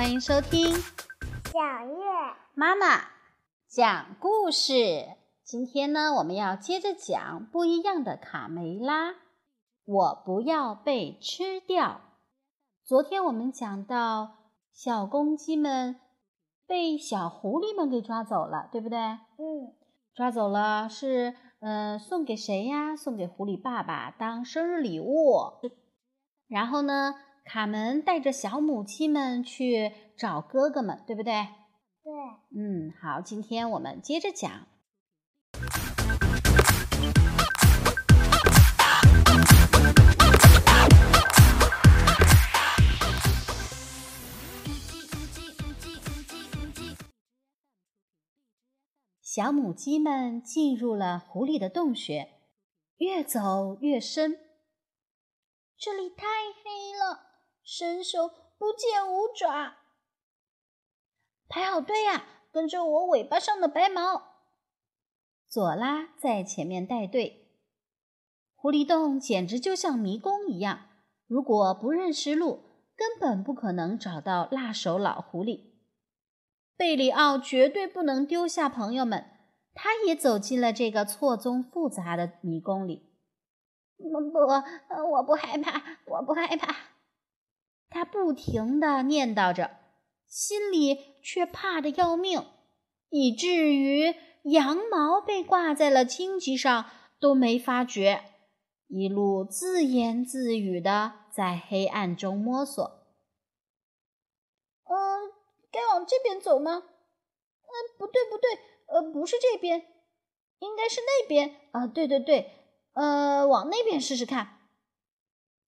欢迎收听小月妈妈讲故事。今天呢，我们要接着讲不一样的卡梅拉。我不要被吃掉。昨天我们讲到小公鸡们被小狐狸们给抓走了，对不对？嗯，抓走了是呃送给谁呀？送给狐狸爸爸当生日礼物。然后呢，卡门带着小母鸡们去找哥哥们，对不对？对，嗯，好，今天我们接着讲。小母鸡们进入了狐狸的洞穴，越走越深。这里太黑了，伸手不见五爪。排好队呀，跟着我尾巴上的白毛。左拉在前面带队。狐狸洞简直就像迷宫一样，如果不认识路，根本不可能找到辣手老狐狸。贝里奥绝对不能丢下朋友们，他也走进了这个错综复杂的迷宫里。不，我不害怕，我不害怕。他不停地念叨着，心里却怕得要命，以至于羊毛被挂在了荆棘上都没发觉，一路自言自语的在黑暗中摸索。呃，该往这边走吗？呃，不对，不对，呃，不是这边，应该是那边啊！对对对。呃，往那边试试看。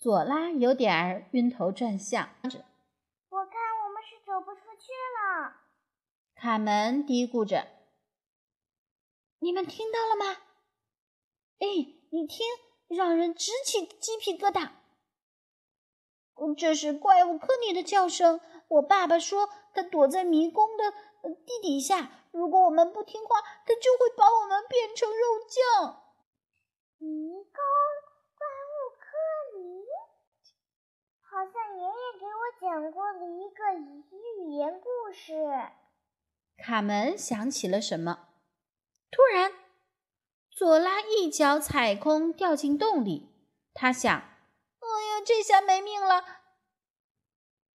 佐拉有点儿晕头转向。我看我们是走不出去了。卡门嘀咕着：“你们听到了吗？哎，你听，让人直起鸡皮疙瘩。这是怪物科尼的叫声。我爸爸说，他躲在迷宫的地底下。如果我们不听话，他就会把我们变成肉酱。”迷宫好像爷爷给我讲过的一个语言故事。卡门想起了什么，突然，佐拉一脚踩空，掉进洞里。他想：“哎呀，这下没命了！”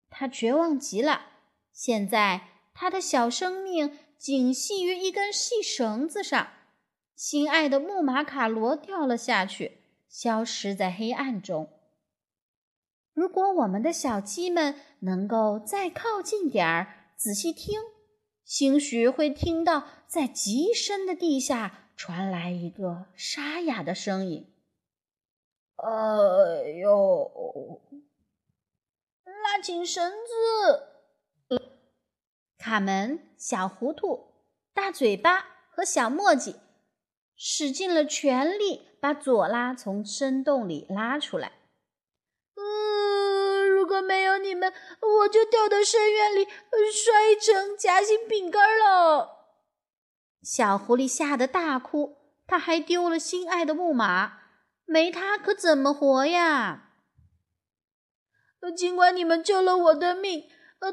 他绝望极了。现在，他的小生命仅系于一根细绳子上。心爱的木马卡罗掉了下去，消失在黑暗中。如果我们的小鸡们能够再靠近点儿，仔细听，兴许会听到在极深的地下传来一个沙哑的声音：“哎呦，拉紧绳子！”卡门、小糊涂、大嘴巴和小墨迹。使尽了全力，把佐拉从深洞里拉出来。如果没有你们，我就掉到深渊里，摔成夹心饼干了。小狐狸吓得大哭，他还丢了心爱的木马，没它可怎么活呀？尽管你们救了我的命，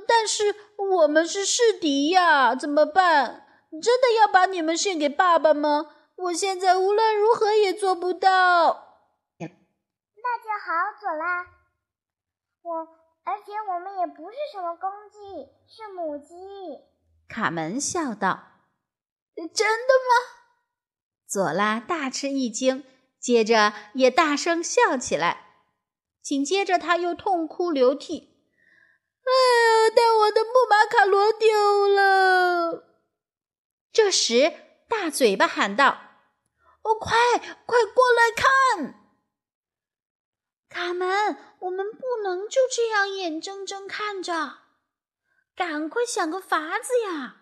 但是我们是世敌呀，怎么办？真的要把你们献给爸爸吗？我现在无论如何也做不到。那就好，走啦。我，而且我们也不是什么公鸡，是母鸡。卡门笑道：“真的吗？”佐拉大吃一惊，接着也大声笑起来。紧接着，他又痛哭流涕：“哎呀，但我的木马卡罗丢了！”这时，大嘴巴喊道。哦，快快过来看！卡门，我们不能就这样眼睁睁看着，赶快想个法子呀！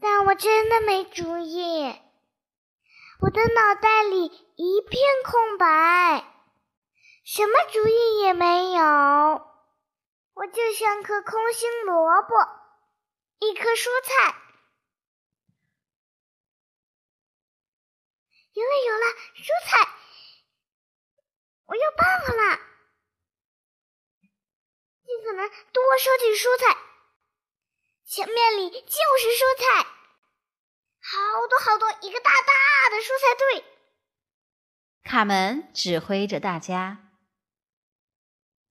但我真的没主意，我的脑袋里一片空白，什么主意也没有。我就像颗空心萝卜，一颗蔬菜。有了有了，蔬菜！我有办法了，尽可能多收集蔬菜，前面里就是蔬菜，好多好多，一个大大的蔬菜队。卡门指挥着大家。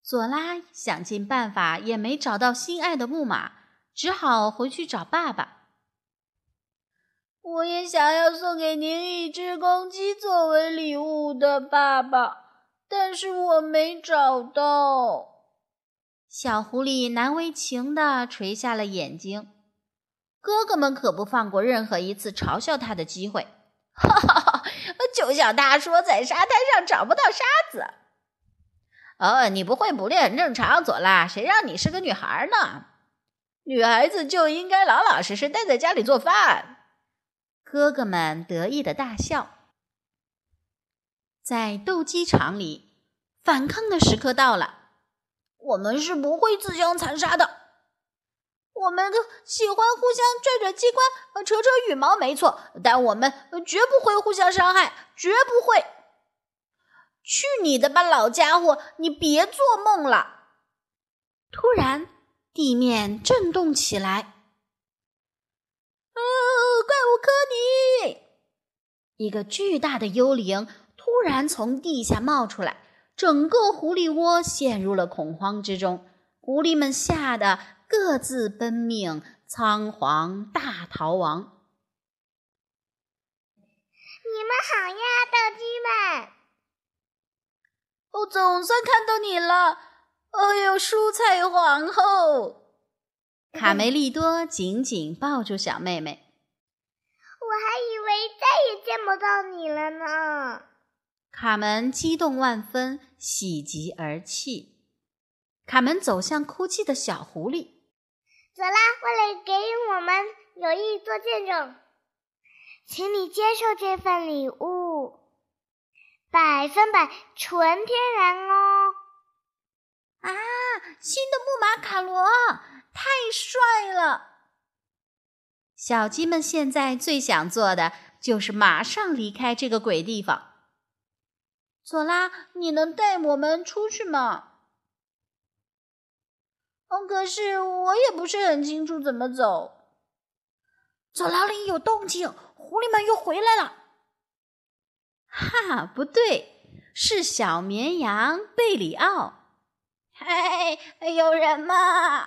佐拉想尽办法也没找到心爱的木马，只好回去找爸爸。我也想要送给您一只公鸡作为礼物的，爸爸，但是我没找到。小狐狸难为情地垂下了眼睛，哥哥们可不放过任何一次嘲笑他的机会。哈哈哈！就像他说，在沙滩上找不到沙子。哦，你不会捕猎很正常，佐拉。谁让你是个女孩呢？女孩子就应该老老实实待在家里做饭。哥哥们得意的大笑。在斗鸡场里，反抗的时刻到了。我们是不会自相残杀的。我们都喜欢互相拽拽机关、扯扯羽毛，没错，但我们绝不会互相伤害，绝不会。去你的吧，老家伙！你别做梦了。突然，地面震动起来。啊！怪物科尼！一个巨大的幽灵突然从地下冒出来。整个狐狸窝陷入了恐慌之中，狐狸们吓得各自奔命，仓皇大逃亡。你们好呀，斗鸡们！我总算看到你了！哎呦，蔬菜皇后！卡梅利多紧紧抱住小妹妹。我还以为再也见不到你了呢。卡门激动万分，喜极而泣。卡门走向哭泣的小狐狸。佐拉，为了给我们友谊做见证，请你接受这份礼物，百分百纯天然哦！啊，新的木马卡罗，太帅了！小鸡们现在最想做的就是马上离开这个鬼地方。佐拉，你能带我们出去吗？嗯，可是我也不是很清楚怎么走。走廊里有动静，狐狸们又回来了。哈，不对，是小绵羊贝里奥。嘿，有人吗？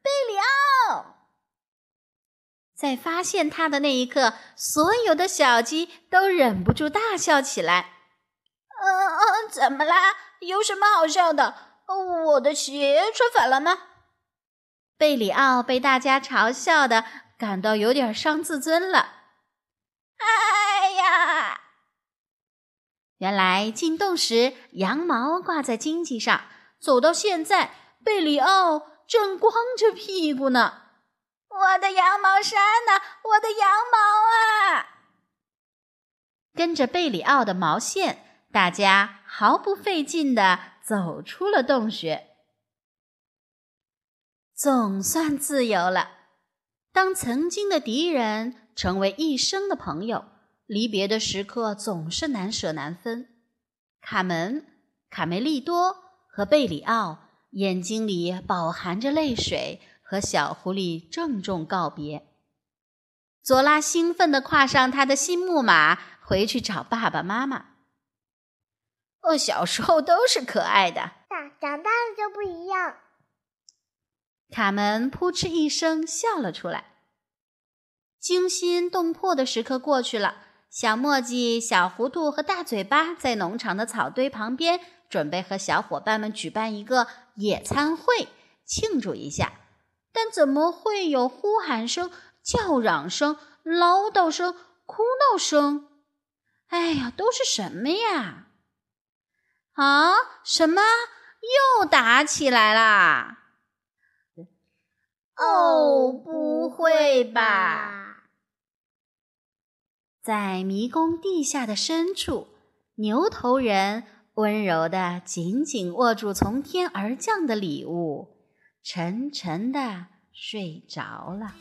贝里奥！在发现他的那一刻，所有的小鸡都忍不住大笑起来。嗯嗯，怎么啦？有什么好笑的？我的鞋穿反了吗？贝里奥被大家嘲笑的，感到有点伤自尊了。哎呀！原来进洞时羊毛挂在荆棘上，走到现在，贝里奥正光着屁股呢。我的羊毛衫呢？我的羊毛啊！跟着贝里奥的毛线。大家毫不费劲地走出了洞穴，总算自由了。当曾经的敌人成为一生的朋友，离别的时刻总是难舍难分。卡门、卡梅利多和贝里奥眼睛里饱含着泪水，和小狐狸郑重告别。佐拉兴奋地跨上他的新木马，回去找爸爸妈妈。哦，小时候都是可爱的，长长大了就不一样。卡门扑哧一声笑了出来。惊心动魄的时刻过去了，小墨迹、小糊涂和大嘴巴在农场的草堆旁边，准备和小伙伴们举办一个野餐会，庆祝一下。但怎么会有呼喊声、叫嚷声、唠叨声、哭闹声？哎呀，都是什么呀？啊！什么？又打起来啦？哦，不会吧！在迷宫地下的深处，牛头人温柔的紧紧握住从天而降的礼物，沉沉的睡着了。